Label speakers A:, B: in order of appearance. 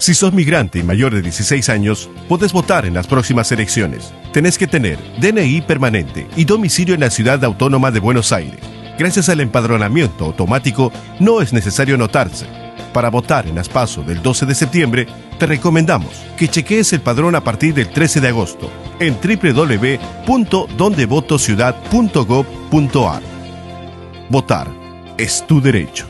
A: Si sos migrante y mayor de 16 años, podés votar en las próximas elecciones. Tenés que tener DNI permanente y domicilio en la ciudad autónoma de Buenos Aires. Gracias al empadronamiento automático, no es necesario anotarse. Para votar en las PASO del 12 de septiembre, te recomendamos que chequees el padrón a partir del 13 de agosto en www.dondevotociudad.gov.ar. Votar es tu derecho.